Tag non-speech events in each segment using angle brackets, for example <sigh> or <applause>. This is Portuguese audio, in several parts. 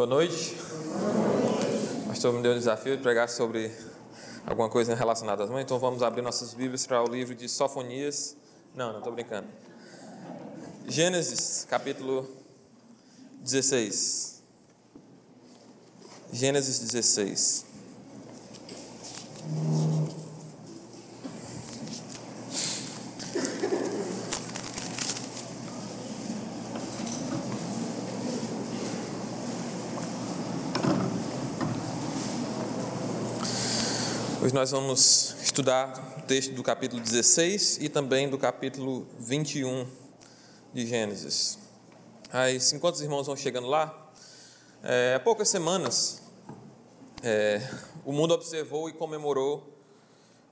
Boa noite. O pastor me deu o desafio de pregar sobre alguma coisa relacionada às mães, então vamos abrir nossas Bíblias para o livro de Sofonias. Não, não estou brincando. Gênesis, capítulo 16. Gênesis 16. Hoje nós vamos estudar o texto do capítulo 16 e também do capítulo 21 de Gênesis. Mas enquanto os irmãos vão chegando lá, é, há poucas semanas, é, o mundo observou e comemorou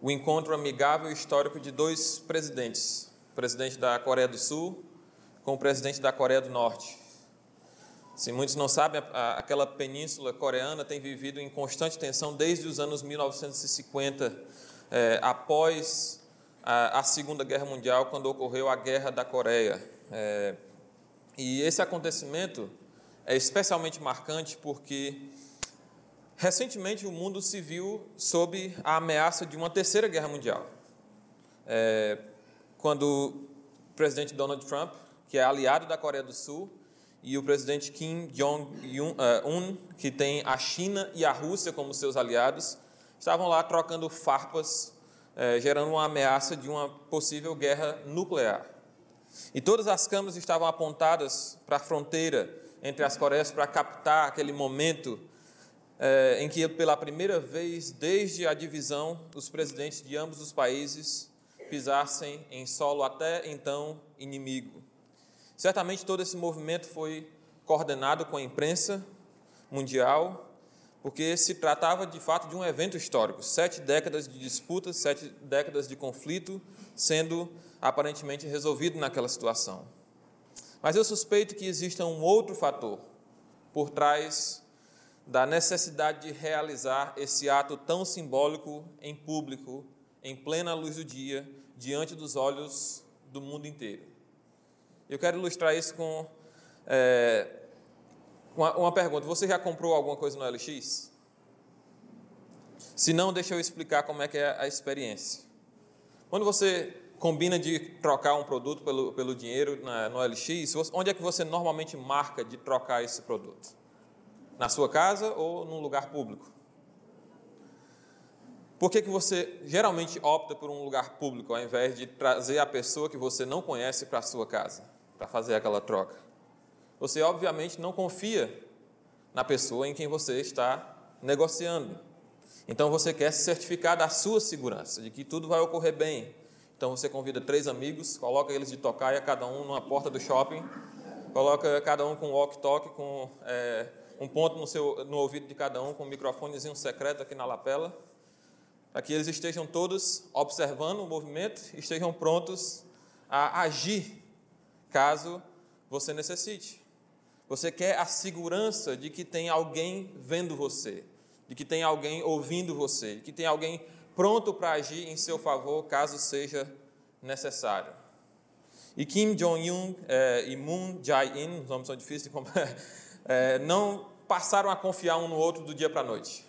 o encontro amigável e histórico de dois presidentes, o presidente da Coreia do Sul com o presidente da Coreia do Norte. Se muitos não sabem, aquela península coreana tem vivido em constante tensão desde os anos 1950, é, após a, a, Segunda Guerra Mundial, quando ocorreu a Guerra da Coreia. É, e esse acontecimento é especialmente marcante porque recentemente o mundo se viu sob a ameaça de uma terceira guerra mundial. É, quando o presidente Donald Trump, que é aliado da Coreia do Sul, e o presidente Kim Jong-un, uh, que tem a China e a Rússia como seus aliados, estavam lá trocando farpas, uh, gerando uma ameaça de uma possível guerra nuclear. E todas as câmeras estavam apontadas para a fronteira entre as Coreias para captar aquele momento uh, em que, pela primeira vez desde a divisão, os presidentes de ambos os países pisassem em solo até então inimigo. Certamente todo esse movimento foi coordenado com a imprensa mundial, porque se tratava de fato de um evento histórico. Sete décadas de disputas, sete décadas de conflito sendo aparentemente resolvido naquela situação. Mas eu suspeito que exista um outro fator por trás da necessidade de realizar esse ato tão simbólico em público, em plena luz do dia, diante dos olhos do mundo inteiro. Eu quero ilustrar isso com é, uma, uma pergunta. Você já comprou alguma coisa no LX? Se não, deixa eu explicar como é que é a experiência. Quando você combina de trocar um produto pelo, pelo dinheiro na, no LX, onde é que você normalmente marca de trocar esse produto? Na sua casa ou num lugar público? Por que, que você geralmente opta por um lugar público ao invés de trazer a pessoa que você não conhece para a sua casa? Para fazer aquela troca. Você, obviamente, não confia na pessoa em quem você está negociando. Então, você quer se certificar da sua segurança, de que tudo vai ocorrer bem. Então, você convida três amigos, coloca eles de tocaia, cada um numa porta do shopping, coloca cada um com walk-talk, com é, um ponto no, seu, no ouvido de cada um, com um microfonezinho secreto aqui na lapela, para que eles estejam todos observando o movimento, estejam prontos a agir caso você necessite. Você quer a segurança de que tem alguém vendo você, de que tem alguém ouvindo você, de que tem alguém pronto para agir em seu favor caso seja necessário. E Kim Jong-un é, e Moon Jae-in, os nomes são difíceis de comprar, é, <laughs> não passaram a confiar um no outro do dia para a noite.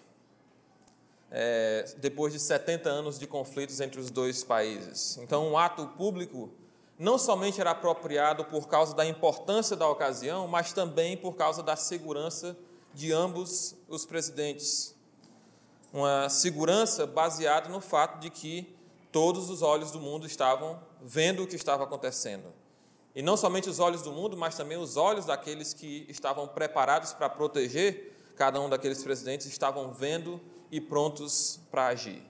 É, depois de 70 anos de conflitos entre os dois países. Então, um ato público não somente era apropriado por causa da importância da ocasião, mas também por causa da segurança de ambos os presidentes. Uma segurança baseada no fato de que todos os olhos do mundo estavam vendo o que estava acontecendo. E não somente os olhos do mundo, mas também os olhos daqueles que estavam preparados para proteger cada um daqueles presidentes estavam vendo e prontos para agir.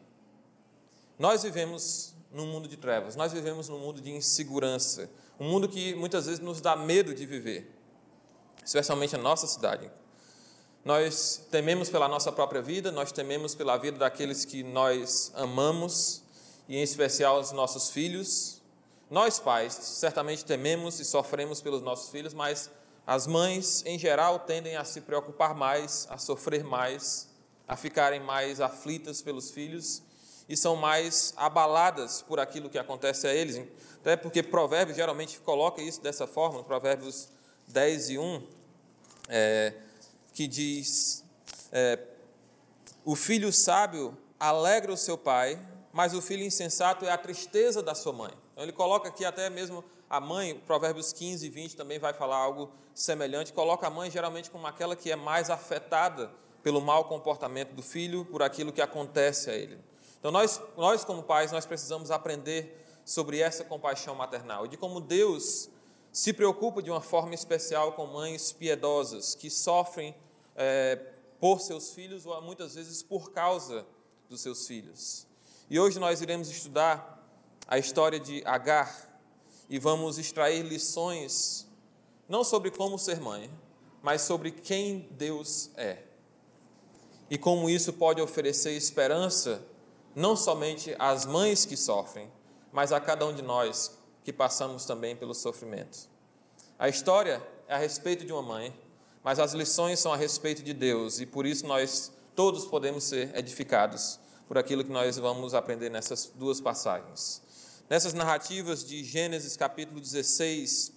Nós vivemos num mundo de trevas, nós vivemos num mundo de insegurança, um mundo que muitas vezes nos dá medo de viver, especialmente a nossa cidade. Nós tememos pela nossa própria vida, nós tememos pela vida daqueles que nós amamos, e em especial os nossos filhos. Nós, pais, certamente tememos e sofremos pelos nossos filhos, mas as mães, em geral, tendem a se preocupar mais, a sofrer mais, a ficarem mais aflitas pelos filhos e são mais abaladas por aquilo que acontece a eles. Até porque Provérbios geralmente coloca isso dessa forma, Provérbios 10 e 1, é, que diz: é, O filho sábio alegra o seu pai, mas o filho insensato é a tristeza da sua mãe. Então ele coloca aqui até mesmo a mãe, Provérbios 15 e 20 também vai falar algo semelhante, coloca a mãe geralmente como aquela que é mais afetada pelo mau comportamento do filho, por aquilo que acontece a ele. Então nós, nós como pais, nós precisamos aprender sobre essa compaixão maternal e de como Deus se preocupa de uma forma especial com mães piedosas que sofrem é, por seus filhos ou muitas vezes por causa dos seus filhos. E hoje nós iremos estudar a história de Agar e vamos extrair lições não sobre como ser mãe, mas sobre quem Deus é. E como isso pode oferecer esperança não somente às mães que sofrem, mas a cada um de nós que passamos também pelo sofrimento. A história é a respeito de uma mãe, mas as lições são a respeito de Deus e por isso nós todos podemos ser edificados por aquilo que nós vamos aprender nessas duas passagens. Nessas narrativas de Gênesis capítulo 16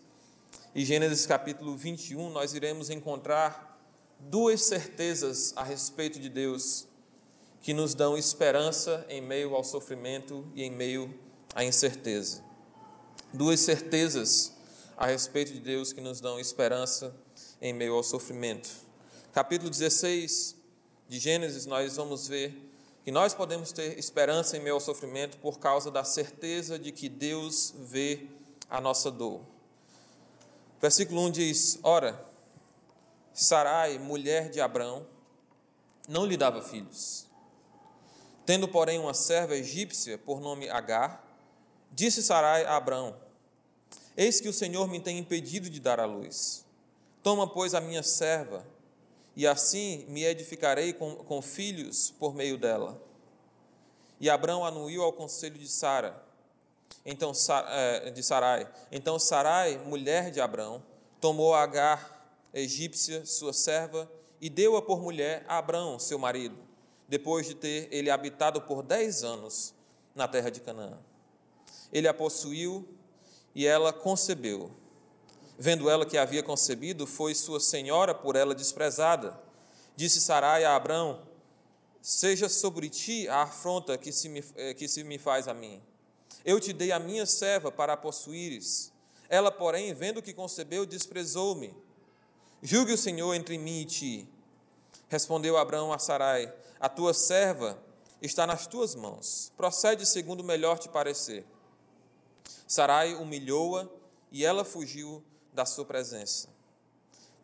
e Gênesis capítulo 21, nós iremos encontrar duas certezas a respeito de Deus que nos dão esperança em meio ao sofrimento e em meio à incerteza. Duas certezas a respeito de Deus que nos dão esperança em meio ao sofrimento. Capítulo 16 de Gênesis, nós vamos ver que nós podemos ter esperança em meio ao sofrimento por causa da certeza de que Deus vê a nossa dor. Versículo 1 diz: Ora, Sarai, mulher de Abrão, não lhe dava filhos. Tendo, porém, uma serva egípcia por nome Agar, disse Sarai a Abrão: Eis que o Senhor me tem impedido de dar à luz. Toma, pois, a minha serva e assim me edificarei com, com filhos por meio dela. E Abraão anuiu ao conselho de Sara, então é, de Sarai. Então Sarai, mulher de Abraão, tomou Agar, egípcia, sua serva, e deu-a por mulher a Abraão, seu marido, depois de ter ele habitado por dez anos na terra de Canaã. Ele a possuiu e ela concebeu. Vendo ela que havia concebido, foi sua senhora por ela desprezada. Disse Sarai a Abrão: Seja sobre ti a afronta que se, me, eh, que se me faz a mim. Eu te dei a minha serva para a possuíres. Ela, porém, vendo que concebeu, desprezou-me. Julgue o Senhor entre mim e ti. Respondeu Abraão a Sarai: A tua serva está nas tuas mãos. Procede segundo melhor te parecer. Sarai humilhou-a e ela fugiu da sua presença.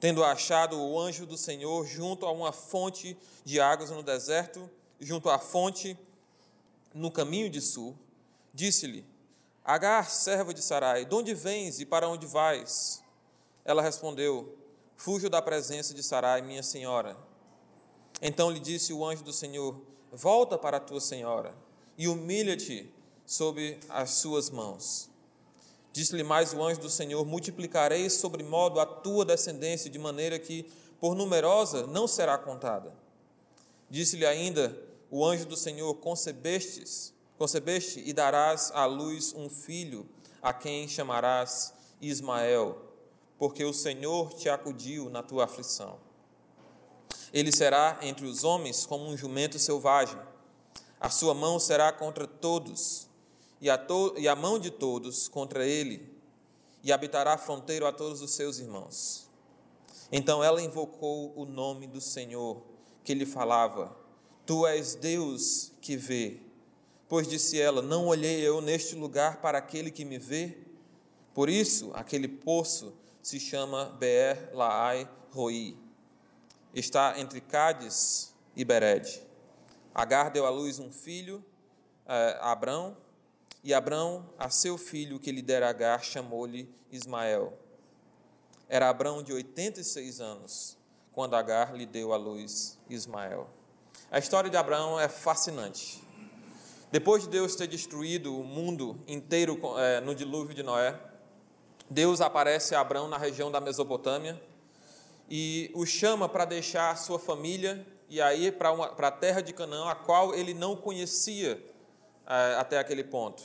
Tendo achado o anjo do Senhor junto a uma fonte de águas no deserto, junto à fonte no caminho de sul, disse-lhe: Agar, serva de Sarai, de onde vens e para onde vais? Ela respondeu: Fujo da presença de Sarai, minha senhora. Então lhe disse o anjo do Senhor: Volta para a tua senhora e humilha-te sob as suas mãos. Disse-lhe mais o anjo do Senhor: Multiplicarei sobre modo a tua descendência, de maneira que, por numerosa, não será contada. Disse-lhe ainda o anjo do Senhor: Concebestes, concebeste e darás à luz um filho, a quem chamarás Ismael, porque o Senhor te acudiu na tua aflição. Ele será entre os homens como um jumento selvagem, a sua mão será contra todos e a, to, e a mão de todos contra ele, e habitará fronteiro a todos os seus irmãos. Então ela invocou o nome do Senhor, que lhe falava: Tu és Deus que vê. Pois disse ela: Não olhei eu neste lugar para aquele que me vê. Por isso, aquele poço se chama Beer Laai Roi. Está entre Cádiz e Bered. Agar deu à luz um filho, eh, Abrão, e Abrão, a seu filho que lhe dera Agar, chamou-lhe Ismael. Era Abrão de 86 anos, quando Agar lhe deu à luz Ismael. A história de Abraão é fascinante. Depois de Deus ter destruído o mundo inteiro é, no dilúvio de Noé, Deus aparece a Abraão na região da Mesopotâmia e o chama para deixar sua família e aí para a terra de Canaã, a qual ele não conhecia até aquele ponto.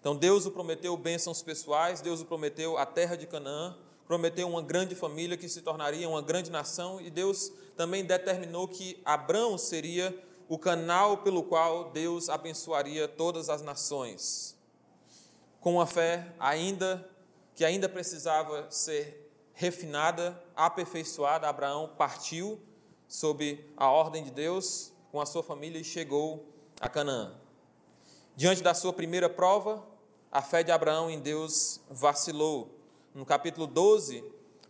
Então Deus o prometeu bênçãos pessoais, Deus o prometeu a terra de Canaã prometeu uma grande família que se tornaria uma grande nação, e Deus também determinou que Abraão seria o canal pelo qual Deus abençoaria todas as nações. Com uma fé ainda que ainda precisava ser refinada, aperfeiçoada, Abraão partiu sob a ordem de Deus com a sua família e chegou a Canaã. Diante da sua primeira prova, a fé de Abraão em Deus vacilou no capítulo 12,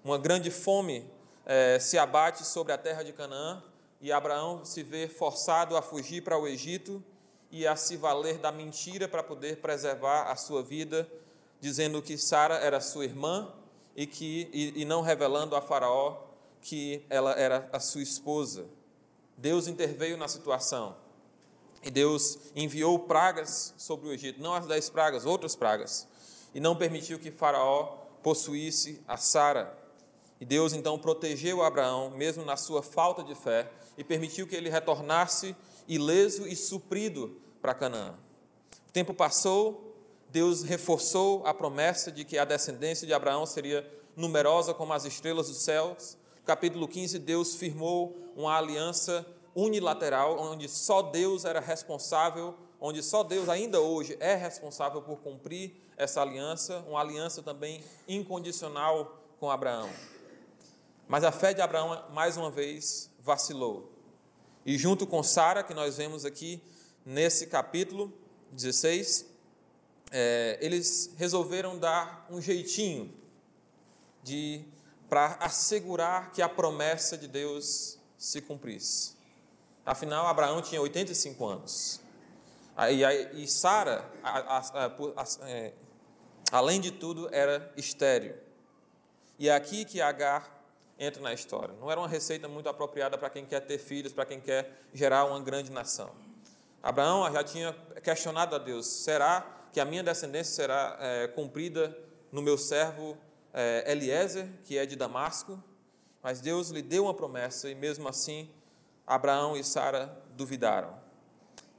uma grande fome é, se abate sobre a terra de Canaã e Abraão se vê forçado a fugir para o Egito e a se valer da mentira para poder preservar a sua vida, dizendo que Sara era sua irmã e, que, e, e não revelando a Faraó que ela era a sua esposa. Deus interveio na situação e Deus enviou pragas sobre o Egito, não as dez pragas, outras pragas, e não permitiu que Faraó possuísse a Sara. E Deus então protegeu Abraão, mesmo na sua falta de fé, e permitiu que ele retornasse ileso e suprido para Canaã. O tempo passou, Deus reforçou a promessa de que a descendência de Abraão seria numerosa como as estrelas dos céus. No capítulo 15, Deus firmou uma aliança unilateral, onde só Deus era responsável onde só Deus ainda hoje é responsável por cumprir essa aliança, uma aliança também incondicional com Abraão. Mas a fé de Abraão, mais uma vez, vacilou. E junto com Sara, que nós vemos aqui nesse capítulo 16, é, eles resolveram dar um jeitinho de para assegurar que a promessa de Deus se cumprisse. Afinal, Abraão tinha 85 anos. E, e Sara, é, além de tudo, era estéreo. E é aqui que Agar entra na história. Não era uma receita muito apropriada para quem quer ter filhos, para quem quer gerar uma grande nação. Abraão já tinha questionado a Deus: será que a minha descendência será é, cumprida no meu servo é, Eliezer, que é de Damasco? Mas Deus lhe deu uma promessa e mesmo assim Abraão e Sara duvidaram.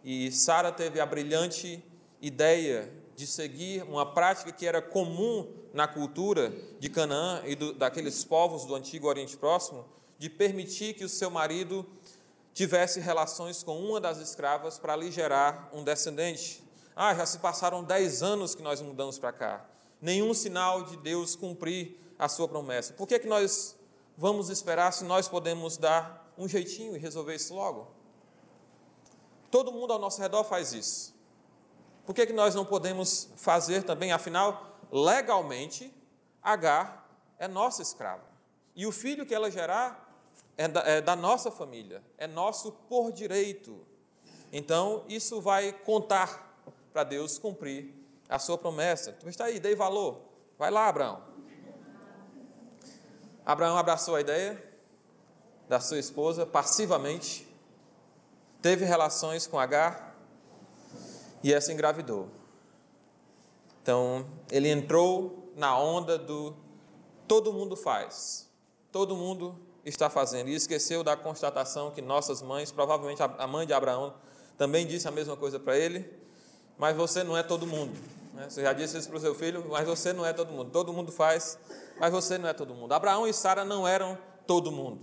E Sara teve a brilhante ideia de seguir uma prática que era comum na cultura de Canaã e do, daqueles povos do antigo Oriente Próximo, de permitir que o seu marido tivesse relações com uma das escravas para lhe gerar um descendente. Ah, já se passaram dez anos que nós mudamos para cá. Nenhum sinal de Deus cumprir a sua promessa. Por que, que nós vamos esperar se nós podemos dar um jeitinho e resolver isso logo? Todo mundo ao nosso redor faz isso. Por que, que nós não podemos fazer também? Afinal, legalmente, Agar é nossa escrava. E o filho que ela gerar é da, é da nossa família, é nosso por direito. Então, isso vai contar para Deus cumprir a sua promessa. Tu está aí, dei valor. Vai lá, Abraão. Abraão abraçou a ideia da sua esposa passivamente teve relações com Agar e essa engravidou. Então, ele entrou na onda do todo mundo faz, todo mundo está fazendo, e esqueceu da constatação que nossas mães, provavelmente a mãe de Abraão, também disse a mesma coisa para ele, mas você não é todo mundo. Né? Você já disse isso para o seu filho, mas você não é todo mundo. Todo mundo faz, mas você não é todo mundo. Abraão e Sara não eram todo mundo.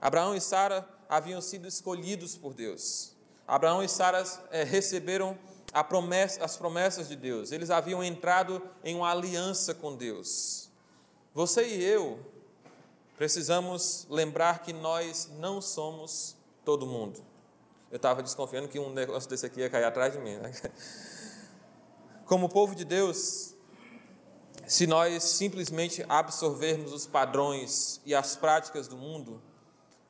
Abraão e Sara haviam sido escolhidos por Deus. Abraão e Sara é, receberam promessa, as promessas de Deus, eles haviam entrado em uma aliança com Deus. Você e eu precisamos lembrar que nós não somos todo mundo. Eu estava desconfiando que um negócio desse aqui ia cair atrás de mim. Né? <laughs> Como povo de Deus, se nós simplesmente absorvermos os padrões e as práticas do mundo,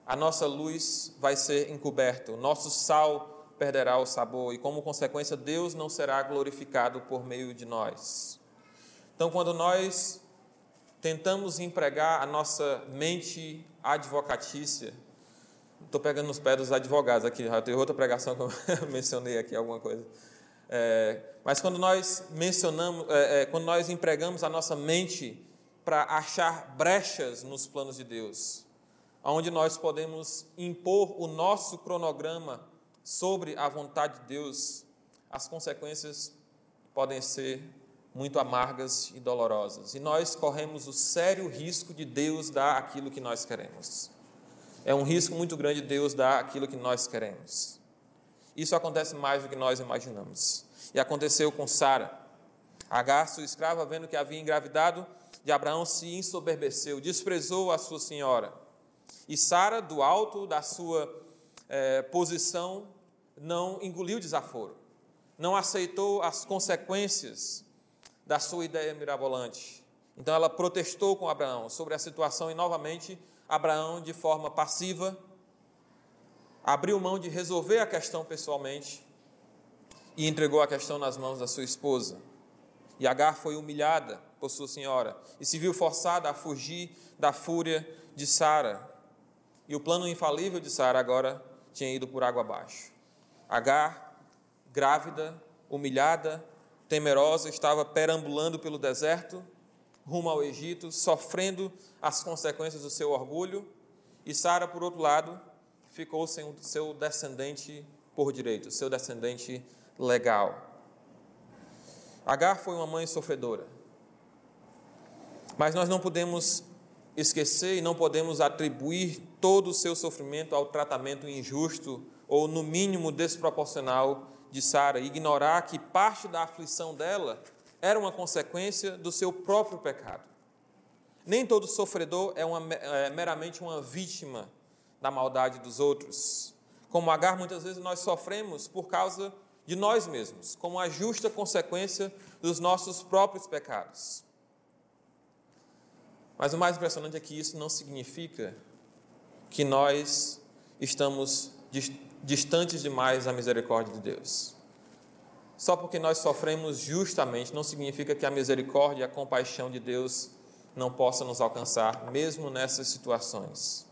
a nossa luz vai ser encoberta, o nosso sal perderá o sabor e, como consequência, Deus não será glorificado por meio de nós. Então, quando nós tentamos empregar a nossa mente advocatícia, estou pegando nos pés dos advogados aqui, já tem outra pregação que eu <laughs> mencionei aqui, alguma coisa. É, mas quando nós mencionamos, é, é, quando nós empregamos a nossa mente para achar brechas nos planos de Deus, onde nós podemos impor o nosso cronograma sobre a vontade de Deus, as consequências podem ser muito amargas e dolorosas. E nós corremos o sério risco de Deus dar aquilo que nós queremos. É um risco muito grande de Deus dar aquilo que nós queremos. Isso acontece mais do que nós imaginamos. E aconteceu com Sara. Agar, sua escrava, vendo que havia engravidado de Abraão, se ensoberbeceu, desprezou a sua senhora. E Sara, do alto da sua é, posição, não engoliu desaforo, não aceitou as consequências da sua ideia mirabolante. Então ela protestou com Abraão sobre a situação e novamente Abraão, de forma passiva, abriu mão de resolver a questão pessoalmente e entregou a questão nas mãos da sua esposa. E Agar foi humilhada por sua senhora e se viu forçada a fugir da fúria de Sara. E o plano infalível de Sara agora tinha ido por água abaixo. Agar, grávida, humilhada, temerosa, estava perambulando pelo deserto, rumo ao Egito, sofrendo as consequências do seu orgulho, e Sara, por outro lado, ficou sem o seu descendente por direito, seu descendente legal. Agar foi uma mãe sofredora. Mas nós não podemos esquecer e não podemos atribuir todo o seu sofrimento ao tratamento injusto ou, no mínimo, desproporcional de Sara, ignorar que parte da aflição dela era uma consequência do seu próprio pecado. Nem todo sofredor é, uma, é meramente uma vítima da maldade dos outros. Como Agar, muitas vezes nós sofremos por causa de nós mesmos, como a justa consequência dos nossos próprios pecados. Mas o mais impressionante é que isso não significa que nós estamos distantes demais da misericórdia de Deus. Só porque nós sofremos justamente não significa que a misericórdia e a compaixão de Deus não possa nos alcançar, mesmo nessas situações.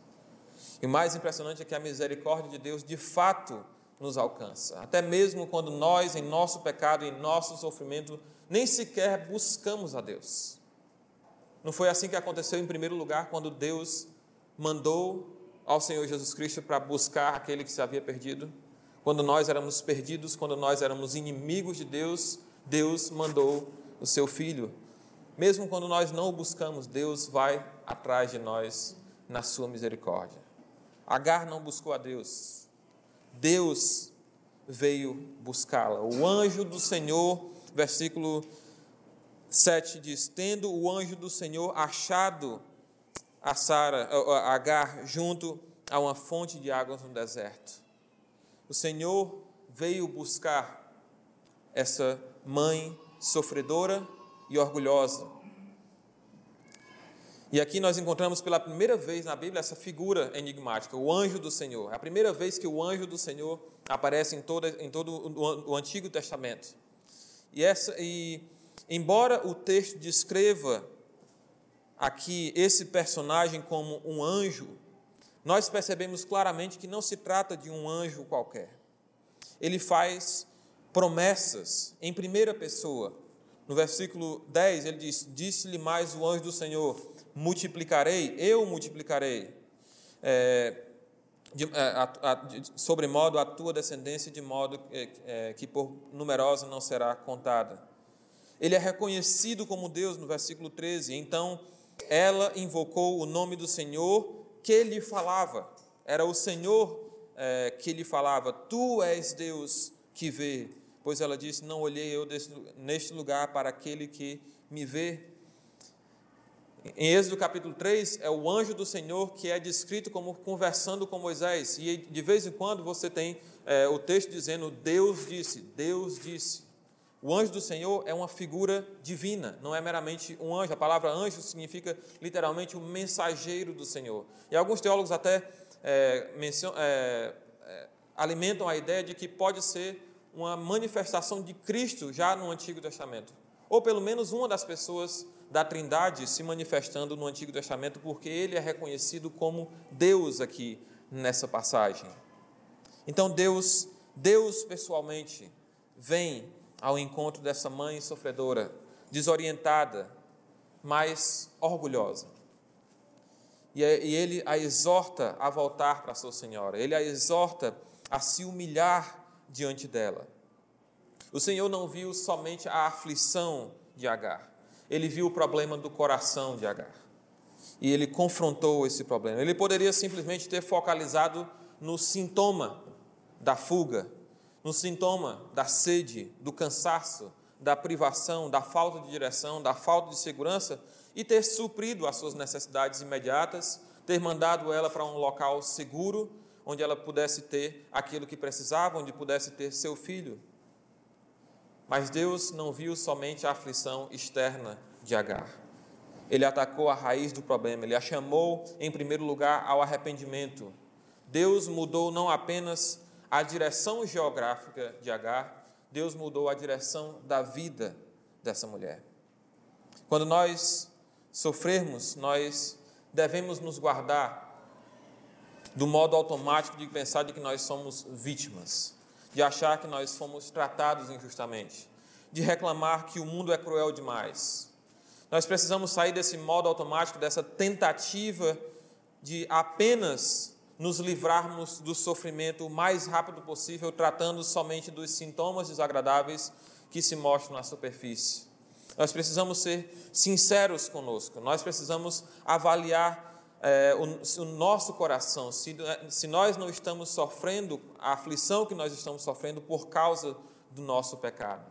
E o mais impressionante é que a misericórdia de Deus de fato nos alcança, até mesmo quando nós, em nosso pecado, em nosso sofrimento, nem sequer buscamos a Deus. Não foi assim que aconteceu em primeiro lugar quando Deus mandou ao Senhor Jesus Cristo para buscar aquele que se havia perdido? Quando nós éramos perdidos, quando nós éramos inimigos de Deus, Deus mandou o seu filho. Mesmo quando nós não o buscamos, Deus vai atrás de nós na sua misericórdia. Agar não buscou a Deus. Deus veio buscá-la. O anjo do Senhor, versículo 7 diz: Tendo o anjo do Senhor achado a Sara, a Agar, junto a uma fonte de águas no deserto. O Senhor veio buscar essa mãe sofredora e orgulhosa. E aqui nós encontramos pela primeira vez na Bíblia essa figura enigmática, o anjo do Senhor. É a primeira vez que o anjo do Senhor aparece em, em todo o, o Antigo Testamento. E, essa, e embora o texto descreva aqui esse personagem como um anjo, nós percebemos claramente que não se trata de um anjo qualquer. Ele faz promessas em primeira pessoa. No versículo 10, ele diz: Disse-lhe mais o anjo do Senhor: Multiplicarei, eu multiplicarei, é, de, é, a, a, sobremodo a tua descendência, de modo é, que por numerosa não será contada. Ele é reconhecido como Deus no versículo 13. Então ela invocou o nome do Senhor que lhe falava. Era o Senhor é, que lhe falava: Tu és Deus que vê. Pois ela disse: Não olhei eu desse, neste lugar para aquele que me vê. Em Êxodo capítulo 3, é o anjo do Senhor que é descrito como conversando com Moisés. E de vez em quando você tem é, o texto dizendo: Deus disse, Deus disse. O anjo do Senhor é uma figura divina, não é meramente um anjo. A palavra anjo significa literalmente o mensageiro do Senhor. E alguns teólogos até é, mencion, é, é, alimentam a ideia de que pode ser uma manifestação de Cristo já no Antigo Testamento. Ou pelo menos uma das pessoas da Trindade se manifestando no Antigo Testamento, porque ele é reconhecido como Deus aqui nessa passagem. Então Deus, Deus pessoalmente vem ao encontro dessa mãe sofredora, desorientada, mas orgulhosa. E ele a exorta a voltar para sua senhora, ele a exorta a se humilhar diante dela. O Senhor não viu somente a aflição de Agar. Ele viu o problema do coração de Agar. E ele confrontou esse problema. Ele poderia simplesmente ter focalizado no sintoma da fuga, no sintoma da sede, do cansaço, da privação, da falta de direção, da falta de segurança e ter suprido as suas necessidades imediatas, ter mandado ela para um local seguro, onde ela pudesse ter aquilo que precisava, onde pudesse ter seu filho. Mas Deus não viu somente a aflição externa de Agar. Ele atacou a raiz do problema, ele a chamou, em primeiro lugar, ao arrependimento. Deus mudou não apenas a direção geográfica de Agar, Deus mudou a direção da vida dessa mulher. Quando nós sofrermos, nós devemos nos guardar do modo automático de pensar de que nós somos vítimas, de achar que nós fomos tratados injustamente, de reclamar que o mundo é cruel demais. Nós precisamos sair desse modo automático, dessa tentativa de apenas nos livrarmos do sofrimento o mais rápido possível, tratando somente dos sintomas desagradáveis que se mostram na superfície. Nós precisamos ser sinceros conosco, nós precisamos avaliar é, o, o, nosso coração, se, se nós não estamos sofrendo a aflição que nós estamos sofrendo por causa do nosso pecado.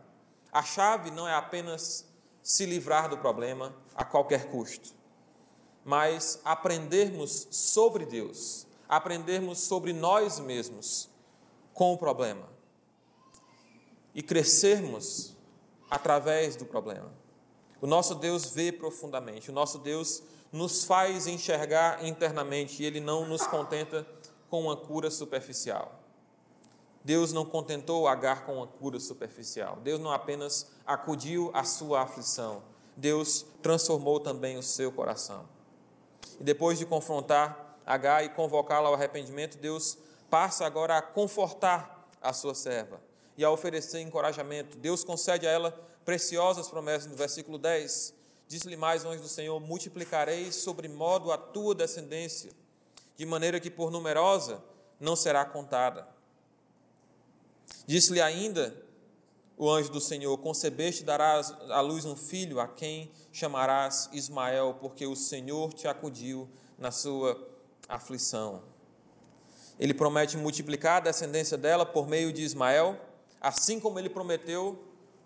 A chave não é apenas se livrar do problema a qualquer custo, mas aprendermos sobre Deus, aprendermos sobre nós mesmos com o problema e crescermos através do problema. O nosso Deus vê profundamente, o nosso Deus nos faz enxergar internamente e ele não nos contenta com uma cura superficial. Deus não contentou Agar com uma cura superficial. Deus não apenas acudiu à sua aflição, Deus transformou também o seu coração. E depois de confrontar Agar e convocá-la ao arrependimento, Deus passa agora a confortar a sua serva e a oferecer encorajamento. Deus concede a ela preciosas promessas no versículo 10. Diz-lhe mais anjo do Senhor: Multiplicarei sobre modo a tua descendência, de maneira que por numerosa não será contada. Disse-lhe ainda o anjo do Senhor: Concebeste darás à luz um filho, a quem chamarás Ismael, porque o Senhor te acudiu na sua aflição. Ele promete multiplicar a descendência dela por meio de Ismael, assim como ele prometeu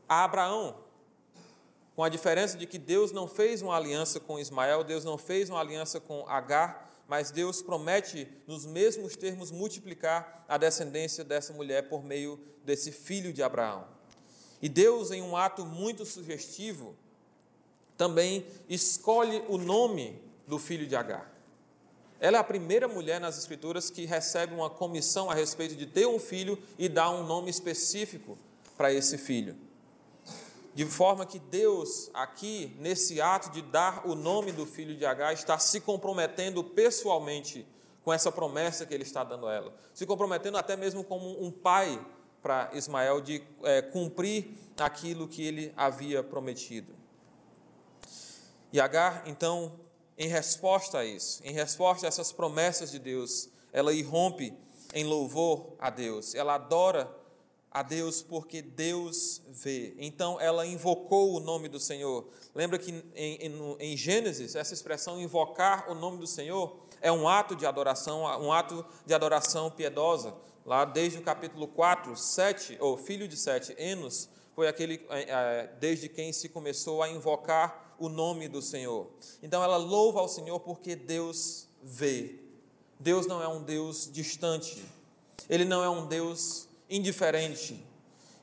a Abraão. Com a diferença de que Deus não fez uma aliança com Ismael, Deus não fez uma aliança com Agar, mas Deus promete, nos mesmos termos, multiplicar a descendência dessa mulher por meio desse filho de Abraão. E Deus, em um ato muito sugestivo, também escolhe o nome do filho de Agar. Ela é a primeira mulher nas Escrituras que recebe uma comissão a respeito de ter um filho e dar um nome específico para esse filho. De forma que Deus, aqui, nesse ato de dar o nome do filho de Agar, está se comprometendo pessoalmente com essa promessa que ele está dando a ela. Se comprometendo até mesmo como um pai para Ismael de é, cumprir aquilo que ele havia prometido. E Agar, então, em resposta a isso, em resposta a essas promessas de Deus, ela irrompe em louvor a Deus, ela adora a Deus porque Deus vê. Então ela invocou o nome do Senhor. Lembra que em, em, em, Gênesis, essa expressão invocar o nome do Senhor é um ato de adoração, um ato de adoração piedosa. Lá desde o capítulo 4, 7, ou filho de Sete, Enos, foi aquele é, é, desde quem se começou a invocar o nome do Senhor. Então ela louva ao Senhor porque Deus vê. Deus não é um Deus distante. Ele não é um Deus indiferente.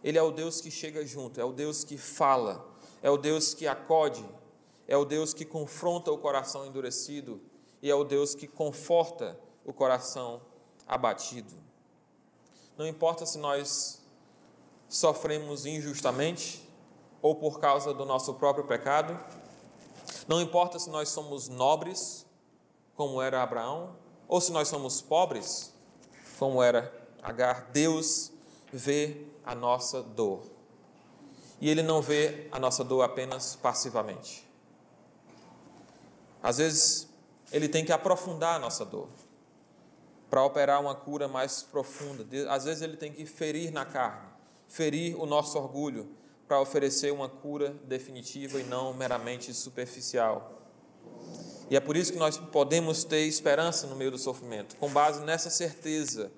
Ele é o Deus que chega junto, é o Deus que fala, é o Deus que acode, é o Deus que confronta o coração endurecido e é o Deus que conforta o coração abatido. Não importa se nós sofremos injustamente ou por causa do nosso próprio pecado, não importa se nós somos nobres, como era Abraão, ou se nós somos pobres, como era Agar, Deus vê a nossa dor. E Ele não vê a nossa dor apenas passivamente. Às vezes, Ele tem que aprofundar a nossa dor para operar uma cura mais profunda. Às vezes, Ele tem que ferir na carne, ferir o nosso orgulho, para oferecer uma cura definitiva e não meramente superficial. E é por isso que nós podemos ter esperança no meio do sofrimento, com base nessa certeza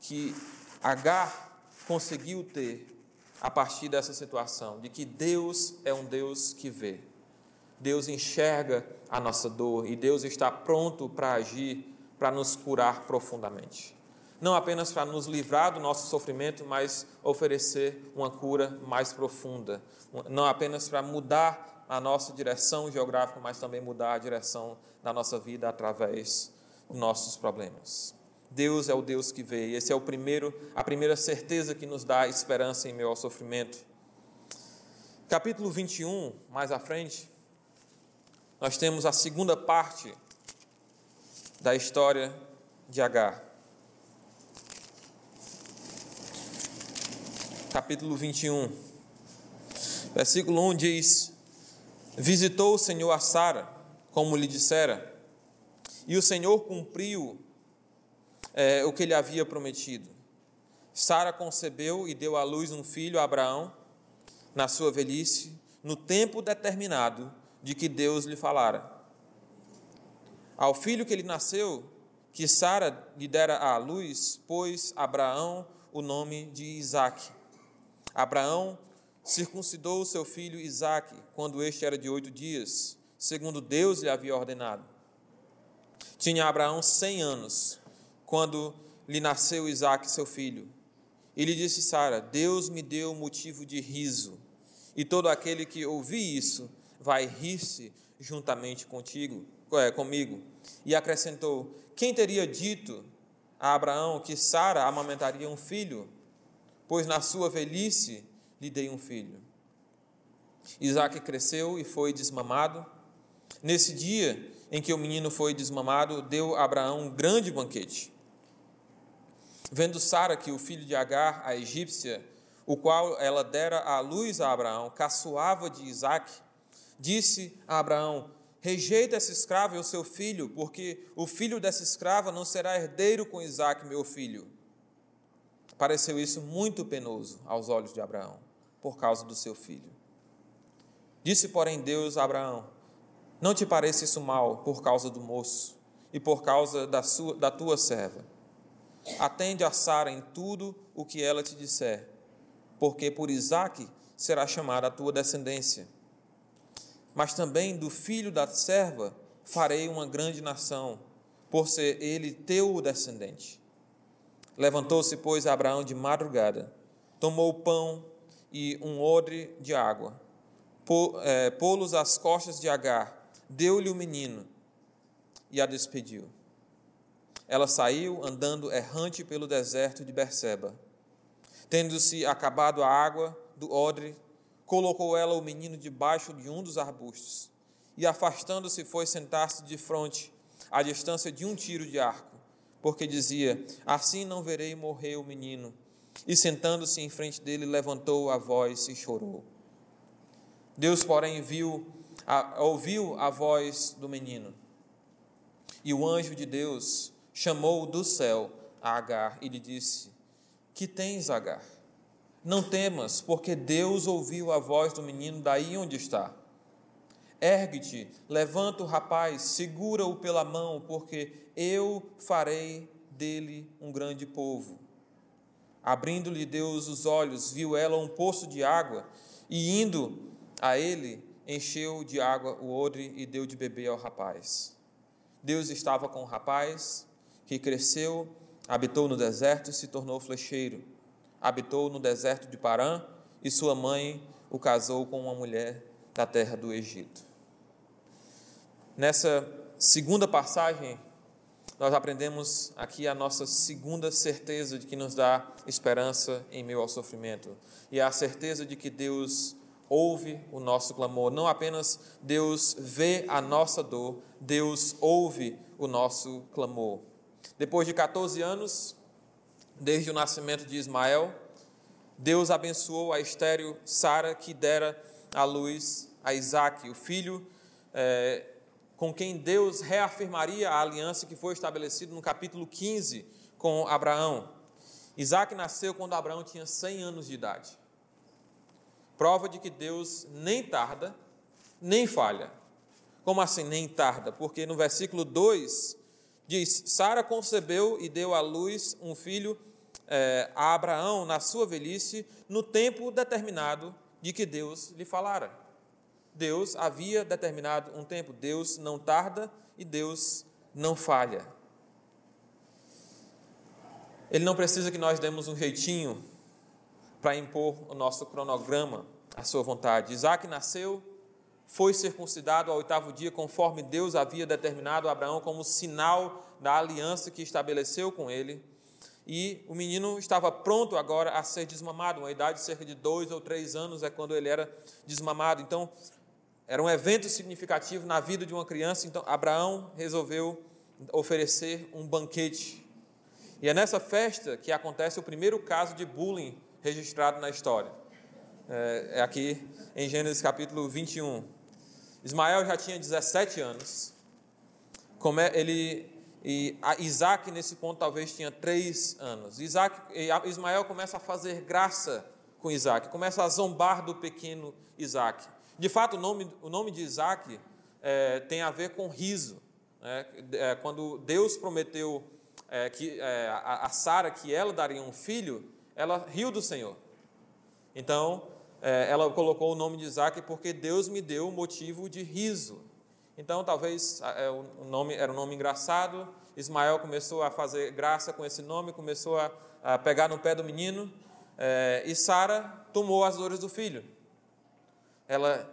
que Agar conseguiu ter a partir dessa situação, de que Deus é um Deus que vê. Deus enxerga a nossa dor e Deus está pronto para agir, para nos curar profundamente. Não apenas para nos livrar do nosso sofrimento, mas oferecer uma cura mais profunda. Não apenas para mudar a nossa direção geográfica, mas também mudar a direção da nossa vida através dos nossos problemas. Deus é o Deus que vê. Esse é o primeiro, a primeira certeza que nos dá esperança em meio ao sofrimento. Capítulo 21, mais à frente, nós temos a segunda parte da história de Agar. Capítulo 21, versículo 1 diz: Visitou o Senhor a Sara, como lhe dissera, e o Senhor cumpriu é, o que ele havia prometido. Sara concebeu e deu à luz um filho Abraão, na sua velhice, no tempo determinado de que Deus lhe falara. Ao filho que lhe nasceu, que Sara lhe dera à luz, pôs Abraão o nome de Isaque. Abraão circuncidou o seu filho Isaque quando este era de oito dias, segundo Deus lhe havia ordenado. Tinha Abraão cem anos quando lhe nasceu Isaque, seu filho. E lhe disse Sara: Deus me deu motivo de riso, e todo aquele que ouvir isso vai rir-se juntamente contigo, é, comigo. E acrescentou: Quem teria dito a Abraão que Sara amamentaria um filho? Pois na sua velhice lhe dei um filho. Isaac cresceu e foi desmamado. Nesse dia em que o menino foi desmamado, deu Abraão um grande banquete. Vendo Sara que o filho de Agar, a egípcia, o qual ela dera à luz a Abraão, caçoava de Isaac, disse a Abraão: Rejeita essa escrava e o seu filho, porque o filho dessa escrava não será herdeiro com Isaac, meu filho. Pareceu isso muito penoso aos olhos de Abraão, por causa do seu filho. Disse, porém, Deus a Abraão: Não te pareça isso mal por causa do moço e por causa da, sua, da tua serva Atende a Sara em tudo o que ela te disser, porque por Isaque será chamada a tua descendência. Mas também do filho da serva farei uma grande nação, por ser ele teu descendente. Levantou-se, pois, Abraão de madrugada, tomou o pão e um odre de água, é, pô-los às costas de Agar, deu-lhe o menino e a despediu. Ela saiu andando errante pelo deserto de Berseba. Tendo-se acabado a água do odre, colocou ela o menino debaixo de um dos arbustos e, afastando-se, foi sentar-se de frente, à distância de um tiro de arco, porque dizia: Assim não verei morrer o menino. E sentando-se em frente dele, levantou a voz e chorou. Deus, porém, viu, a, ouviu a voz do menino. E o anjo de Deus chamou do céu a Agar e lhe disse: Que tens, Agar? Não temas, porque Deus ouviu a voz do menino daí onde está. Ergue-te, levanta o rapaz, segura-o pela mão, porque eu farei dele um grande povo. Abrindo-lhe Deus os olhos, viu ela um poço de água, e indo a ele, encheu de água o odre e deu de beber ao rapaz. Deus estava com o rapaz, que cresceu, habitou no deserto e se tornou flecheiro. Habitou no deserto de Parã e sua mãe o casou com uma mulher da terra do Egito. Nessa segunda passagem, nós aprendemos aqui a nossa segunda certeza de que nos dá esperança em meio ao sofrimento. E é a certeza de que Deus ouve o nosso clamor. Não apenas Deus vê a nossa dor, Deus ouve o nosso clamor. Depois de 14 anos, desde o nascimento de Ismael, Deus abençoou a estéreo Sara, que dera à luz a Isaac, o filho é, com quem Deus reafirmaria a aliança que foi estabelecida no capítulo 15 com Abraão. Isaac nasceu quando Abraão tinha 100 anos de idade. prova de que Deus nem tarda, nem falha. Como assim nem tarda? Porque no versículo 2 diz: Sara concebeu e deu à luz um filho é, a Abraão na sua velhice, no tempo determinado de que Deus lhe falara. Deus havia determinado um tempo, Deus não tarda e Deus não falha. Ele não precisa que nós demos um jeitinho para impor o nosso cronograma à sua vontade. Isaac nasceu, foi circuncidado ao oitavo dia, conforme Deus havia determinado a Abraão como sinal da aliança que estabeleceu com ele. E o menino estava pronto agora a ser desmamado, uma idade de cerca de dois ou três anos é quando ele era desmamado. Então, era um evento significativo na vida de uma criança. Então, Abraão resolveu oferecer um banquete e é nessa festa que acontece o primeiro caso de bullying registrado na história. É, é aqui em Gênesis capítulo 21. Ismael já tinha 17 anos. Ele, e Isaac, nesse ponto, talvez tinha 3 anos. Isaac, Ismael começa a fazer graça com Isaac, começa a zombar do pequeno Isaac. De fato, o nome, o nome de Isaac é, tem a ver com riso. Né? É, quando Deus prometeu é, que é, a, a Sara que ela daria um filho, ela riu do Senhor. Então, é, ela colocou o nome de Isaac porque Deus me deu motivo de riso. Então, talvez é, o nome era um nome engraçado. Ismael começou a fazer graça com esse nome, começou a, a pegar no pé do menino. E Sara tomou as dores do filho. Ela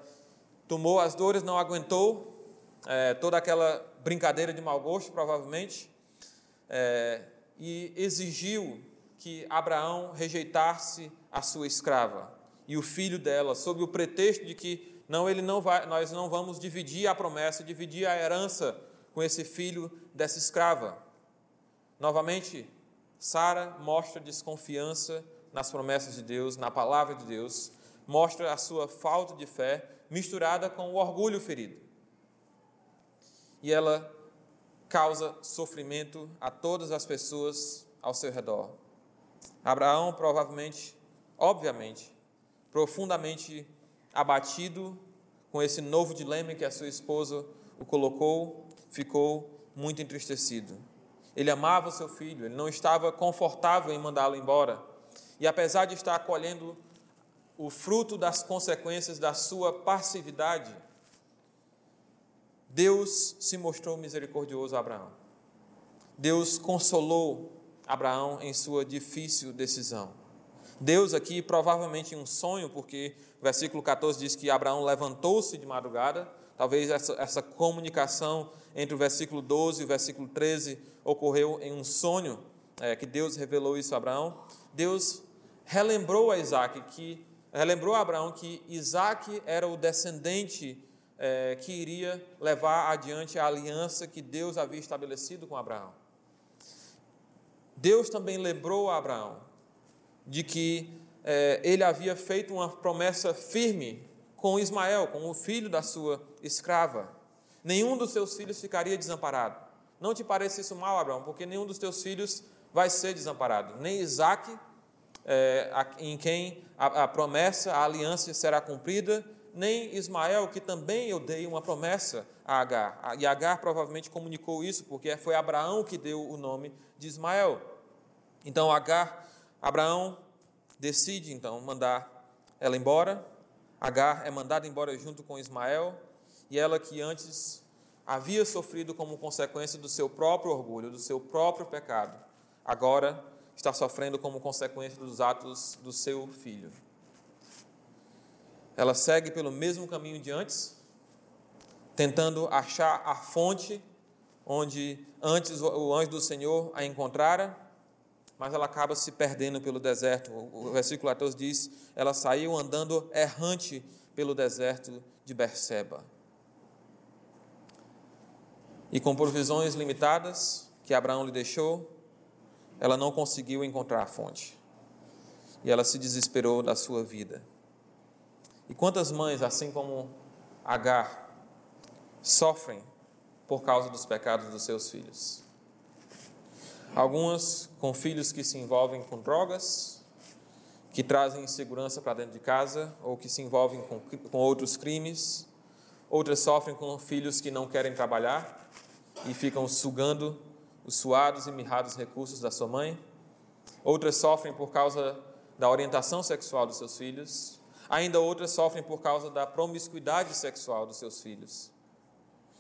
tomou as dores, não aguentou é, toda aquela brincadeira de mau gosto, provavelmente, é, e exigiu que Abraão rejeitasse a sua escrava e o filho dela, sob o pretexto de que não, ele não vai, nós não vamos dividir a promessa, dividir a herança com esse filho dessa escrava. Novamente, Sara mostra desconfiança nas promessas de Deus, na palavra de Deus, mostra a sua falta de fé misturada com o orgulho ferido. E ela causa sofrimento a todas as pessoas ao seu redor. Abraão, provavelmente, obviamente, profundamente abatido com esse novo dilema que a sua esposa o colocou, ficou muito entristecido. Ele amava seu filho, ele não estava confortável em mandá-lo embora. E apesar de estar colhendo o fruto das consequências da sua passividade, Deus se mostrou misericordioso a Abraão. Deus consolou Abraão em sua difícil decisão. Deus aqui, provavelmente em um sonho, porque o versículo 14 diz que Abraão levantou-se de madrugada, talvez essa, essa comunicação entre o versículo 12 e o versículo 13 ocorreu em um sonho, é, que Deus revelou isso a Abraão. Deus relembrou a Isaac que relembrou a Abraão que Isaac era o descendente é, que iria levar adiante a aliança que Deus havia estabelecido com Abraão. Deus também lembrou a Abraão de que é, ele havia feito uma promessa firme com Ismael, com o filho da sua escrava. Nenhum dos seus filhos ficaria desamparado. Não te pareça isso mal, Abraão, porque nenhum dos teus filhos vai ser desamparado. Nem Isaac, é, em quem a, a promessa, a aliança será cumprida, nem Ismael, que também eu dei uma promessa a Agar. E Agar provavelmente comunicou isso, porque foi Abraão que deu o nome de Ismael. Então Agar, Abraão decide então mandar ela embora. Agar é mandada embora junto com Ismael, e ela que antes havia sofrido como consequência do seu próprio orgulho, do seu próprio pecado, agora está sofrendo como consequência dos atos do seu filho ela segue pelo mesmo caminho de antes, tentando achar a fonte onde antes o anjo do Senhor a encontrara, mas ela acaba se perdendo pelo deserto. O versículo 14 diz: ela saiu andando errante pelo deserto de Berseba. E com provisões limitadas que Abraão lhe deixou, ela não conseguiu encontrar a fonte. E ela se desesperou da sua vida. E quantas mães, assim como Agar, sofrem por causa dos pecados dos seus filhos? Algumas com filhos que se envolvem com drogas, que trazem insegurança para dentro de casa ou que se envolvem com, com outros crimes. Outras sofrem com filhos que não querem trabalhar e ficam sugando os suados e mirrados recursos da sua mãe. Outras sofrem por causa da orientação sexual dos seus filhos. Ainda outras sofrem por causa da promiscuidade sexual dos seus filhos.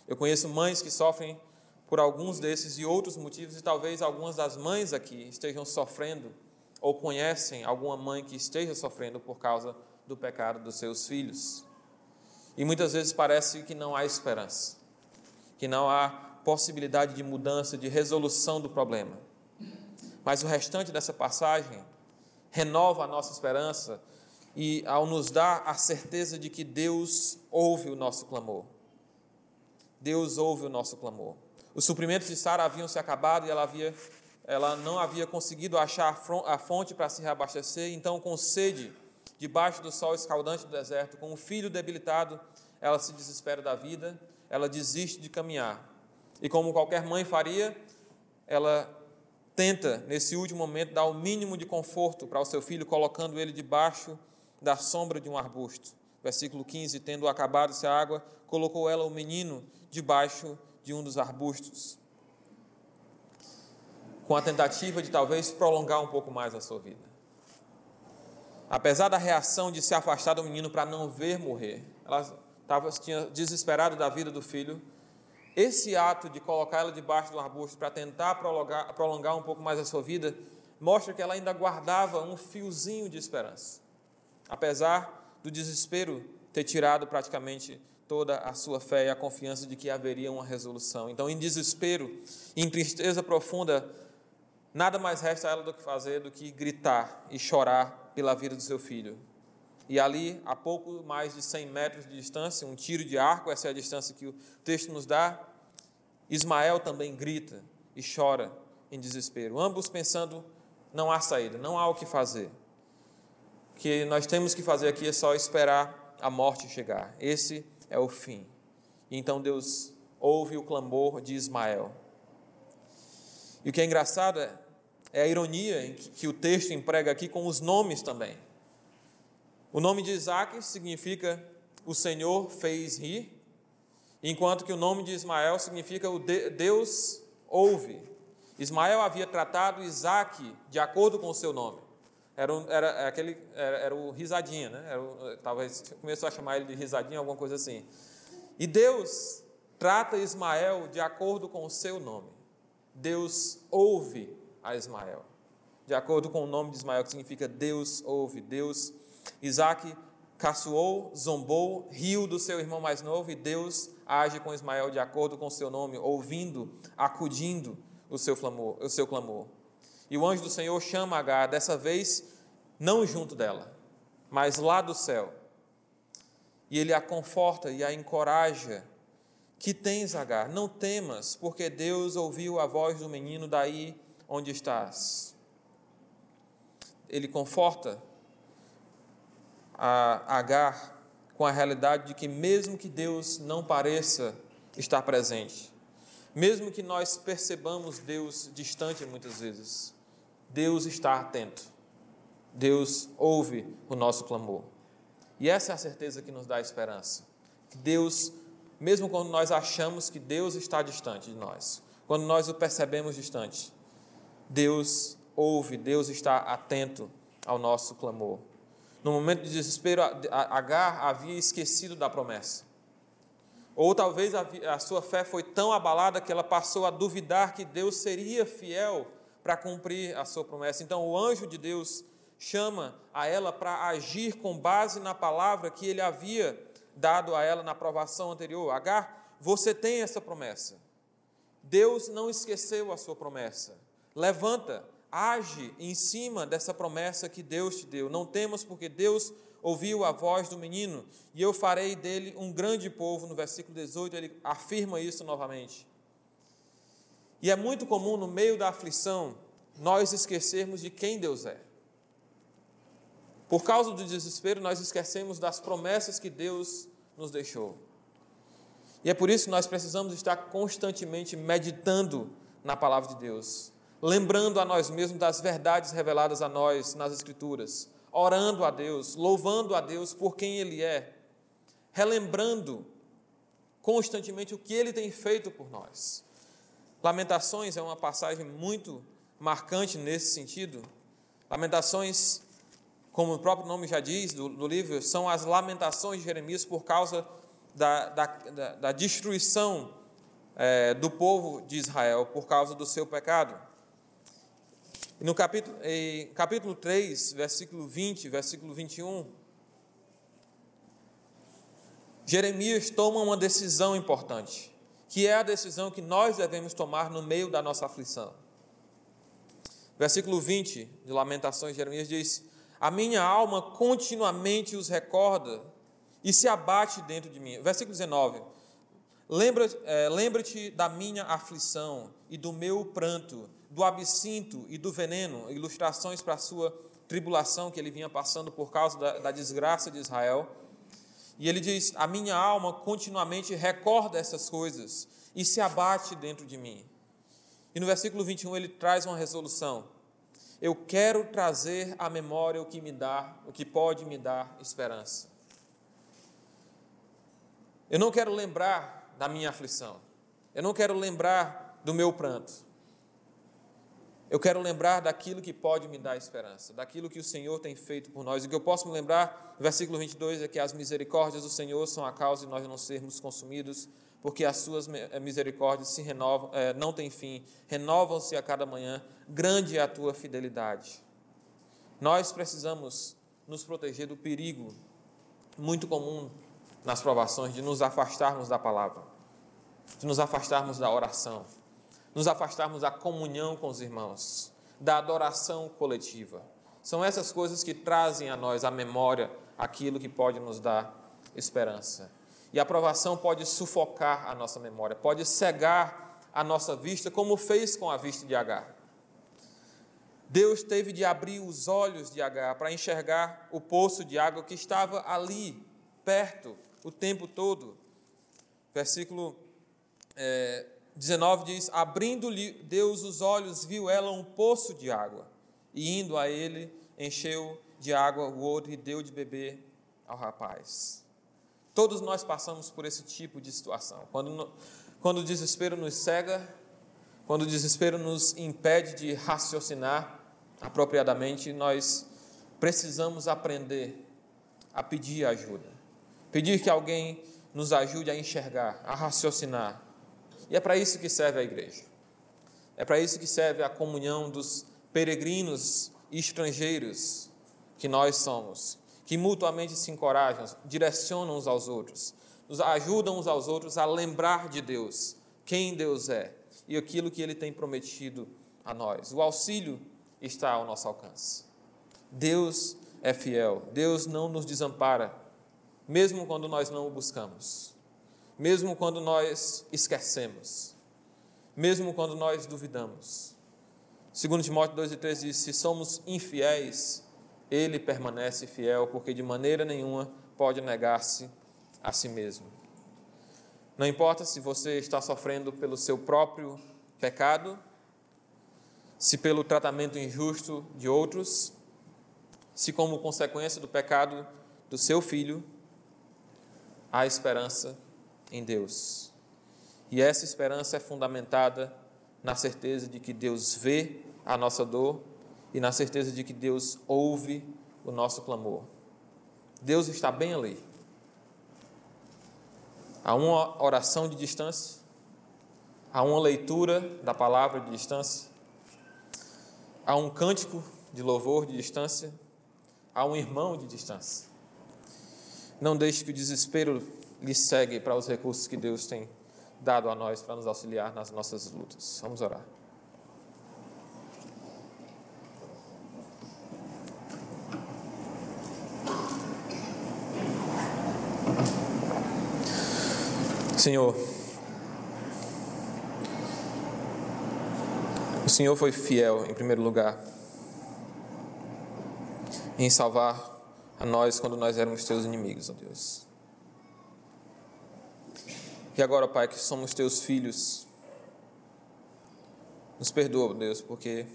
Eu conheço mães que sofrem por alguns desses e outros motivos, e talvez algumas das mães aqui estejam sofrendo ou conhecem alguma mãe que esteja sofrendo por causa do pecado dos seus filhos. E muitas vezes parece que não há esperança, que não há possibilidade de mudança, de resolução do problema. Mas o restante dessa passagem renova a nossa esperança e ao nos dar a certeza de que Deus ouve o nosso clamor. Deus ouve o nosso clamor. Os suprimentos de Sara haviam se acabado e ela, havia, ela não havia conseguido achar a fonte para se reabastecer, então, com sede, debaixo do sol escaldante do deserto, com o filho debilitado, ela se desespera da vida, ela desiste de caminhar. E como qualquer mãe faria, ela tenta, nesse último momento, dar o mínimo de conforto para o seu filho, colocando ele debaixo da sombra de um arbusto. Versículo 15: Tendo acabado-se a água, colocou ela o menino debaixo de um dos arbustos, com a tentativa de talvez prolongar um pouco mais a sua vida. Apesar da reação de se afastar do menino para não ver morrer, ela estava tinha desesperado da vida do filho. Esse ato de colocá-la debaixo do arbusto para tentar prolongar, prolongar um pouco mais a sua vida mostra que ela ainda guardava um fiozinho de esperança, apesar do desespero ter tirado praticamente toda a sua fé e a confiança de que haveria uma resolução. Então, em desespero, em tristeza profunda, nada mais resta a ela do que fazer do que gritar e chorar pela vida do seu filho. E ali, a pouco mais de 100 metros de distância, um tiro de arco, essa é a distância que o texto nos dá, Ismael também grita e chora em desespero, ambos pensando: não há saída, não há o que fazer. O que nós temos que fazer aqui é só esperar a morte chegar. Esse é o fim. E então Deus ouve o clamor de Ismael. E o que é engraçado é, é a ironia que o texto emprega aqui com os nomes também. O nome de Isaac significa o Senhor fez rir, enquanto que o nome de Ismael significa o Deus ouve. Ismael havia tratado Isaac de acordo com o seu nome. Era, era, aquele, era, era o risadinha, né? Era, talvez começou a chamar ele de risadinha, alguma coisa assim. E Deus trata Ismael de acordo com o seu nome. Deus ouve a Ismael. De acordo com o nome de Ismael, que significa Deus ouve. Deus, Isaac caçoou, zombou, riu do seu irmão mais novo e Deus age com Ismael de acordo com seu nome, ouvindo, acudindo o seu clamor. O seu clamor. E o anjo do Senhor chama Agar, dessa vez não junto dela, mas lá do céu. E ele a conforta e a encoraja. Que tens, Agar? Não temas, porque Deus ouviu a voz do menino daí onde estás. Ele conforta a Agar com a realidade de que, mesmo que Deus não pareça estar presente, mesmo que nós percebamos Deus distante muitas vezes, Deus está atento. Deus ouve o nosso clamor. E essa é a certeza que nos dá esperança. Que Deus, mesmo quando nós achamos que Deus está distante de nós, quando nós o percebemos distante, Deus ouve, Deus está atento ao nosso clamor. No momento de desespero, Agar havia esquecido da promessa. Ou talvez a sua fé foi tão abalada que ela passou a duvidar que Deus seria fiel para cumprir a sua promessa. Então, o anjo de Deus chama a ela para agir com base na palavra que ele havia dado a ela na aprovação anterior. Agar, você tem essa promessa. Deus não esqueceu a sua promessa. Levanta, age em cima dessa promessa que Deus te deu. Não temas, porque Deus ouviu a voz do menino e eu farei dele um grande povo. No versículo 18, ele afirma isso novamente. E é muito comum, no meio da aflição, nós esquecermos de quem Deus é. Por causa do desespero, nós esquecemos das promessas que Deus nos deixou. E é por isso que nós precisamos estar constantemente meditando na palavra de Deus, lembrando a nós mesmos das verdades reveladas a nós nas Escrituras, orando a Deus, louvando a Deus por quem Ele é, relembrando constantemente o que Ele tem feito por nós. Lamentações é uma passagem muito marcante nesse sentido. Lamentações, como o próprio nome já diz do, do livro, são as lamentações de Jeremias por causa da, da, da, da destruição é, do povo de Israel por causa do seu pecado. E no capítulo, em capítulo 3, versículo 20, versículo 21, Jeremias toma uma decisão importante, que é a decisão que nós devemos tomar no meio da nossa aflição. Versículo 20 de Lamentações, Jeremias diz: A minha alma continuamente os recorda e se abate dentro de mim. Versículo 19: Lembra-te é, lembra da minha aflição e do meu pranto, do absinto e do veneno, ilustrações para a sua tribulação que ele vinha passando por causa da, da desgraça de Israel. E ele diz: A minha alma continuamente recorda essas coisas e se abate dentro de mim. E no versículo 21 ele traz uma resolução. Eu quero trazer à memória o que me dá, o que pode me dar esperança. Eu não quero lembrar da minha aflição. Eu não quero lembrar do meu pranto. Eu quero lembrar daquilo que pode me dar esperança, daquilo que o Senhor tem feito por nós. E o que eu posso me lembrar, versículo 22, é que as misericórdias do Senhor são a causa de nós não sermos consumidos, porque as suas eh, misericórdias se renovam, é, não têm fim, renovam-se a cada manhã. Grande é a tua fidelidade. Nós precisamos nos proteger do perigo muito comum nas provações de nos afastarmos da palavra, de nos afastarmos da oração, nos afastarmos da comunhão com os irmãos, da adoração coletiva. São essas coisas que trazem a nós a memória aquilo que pode nos dar esperança. E a provação pode sufocar a nossa memória, pode cegar a nossa vista, como fez com a vista de Agar. Deus teve de abrir os olhos de Agar para enxergar o poço de água que estava ali, perto, o tempo todo. Versículo é, 19 diz: Abrindo-lhe Deus os olhos, viu ela um poço de água, e indo a ele, encheu de água o outro e deu de beber ao rapaz. Todos nós passamos por esse tipo de situação. Quando, quando o desespero nos cega, quando o desespero nos impede de raciocinar apropriadamente, nós precisamos aprender a pedir ajuda. Pedir que alguém nos ajude a enxergar, a raciocinar. E é para isso que serve a igreja. É para isso que serve a comunhão dos peregrinos estrangeiros que nós somos, que mutuamente se encorajam, direcionam uns aos outros, nos ajudam uns aos outros a lembrar de Deus, quem Deus é e aquilo que Ele tem prometido a nós. O auxílio está ao nosso alcance. Deus é fiel, Deus não nos desampara mesmo quando nós não o buscamos, mesmo quando nós esquecemos, mesmo quando nós duvidamos. Segundo Timóteo 2 e 3 diz: se somos infiéis, ele permanece fiel, porque de maneira nenhuma pode negar-se a si mesmo. Não importa se você está sofrendo pelo seu próprio pecado, se pelo tratamento injusto de outros, se como consequência do pecado do seu filho, há esperança em Deus. E essa esperança é fundamentada na certeza de que Deus vê a nossa dor e na certeza de que Deus ouve o nosso clamor. Deus está bem ali. Há uma oração de distância, há uma leitura da palavra de distância, há um cântico de louvor de distância, há um irmão de distância. Não deixe que o desespero lhe segue para os recursos que Deus tem dado a nós para nos auxiliar nas nossas lutas. Vamos orar. Senhor, o Senhor foi fiel, em primeiro lugar, em salvar a nós quando nós éramos teus inimigos, ó Deus. E agora, Pai, que somos teus filhos, nos perdoa, Deus, porque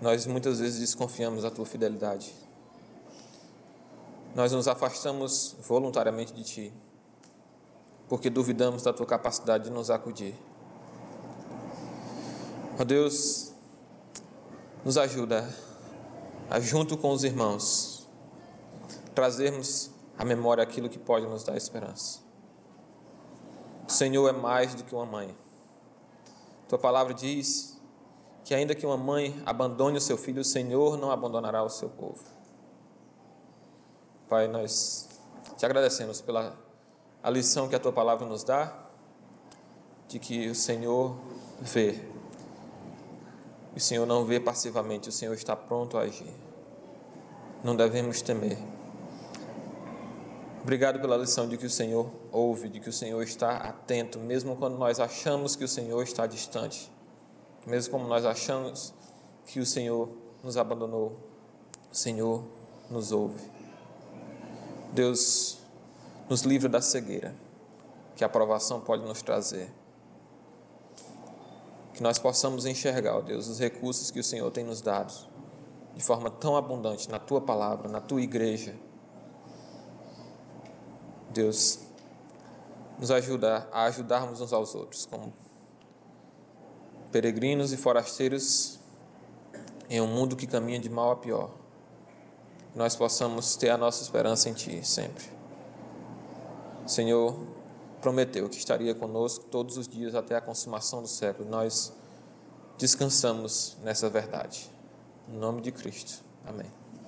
nós muitas vezes desconfiamos da tua fidelidade. nós nos afastamos voluntariamente de Ti, porque duvidamos da Tua capacidade de nos acudir. Ó Deus, nos ajuda a, junto com os irmãos, trazermos à memória aquilo que pode nos dar esperança. O Senhor é mais do que uma mãe. Tua palavra diz que, ainda que uma mãe abandone o seu filho, o Senhor não abandonará o seu povo. Pai, nós te agradecemos pela a lição que a tua palavra nos dá, de que o Senhor vê. O Senhor não vê passivamente, o Senhor está pronto a agir. Não devemos temer. Obrigado pela lição de que o Senhor ouve, de que o Senhor está atento, mesmo quando nós achamos que o Senhor está distante, mesmo como nós achamos que o Senhor nos abandonou, o Senhor nos ouve. Deus nos livra da cegueira que a aprovação pode nos trazer. Que nós possamos enxergar, ó Deus, os recursos que o Senhor tem nos dado de forma tão abundante na tua palavra, na tua igreja Deus, nos ajuda a ajudarmos uns aos outros, como peregrinos e forasteiros em um mundo que caminha de mal a pior. Nós possamos ter a nossa esperança em Ti sempre. Senhor, prometeu que estaria conosco todos os dias até a consumação do século. Nós descansamos nessa verdade. Em nome de Cristo. Amém.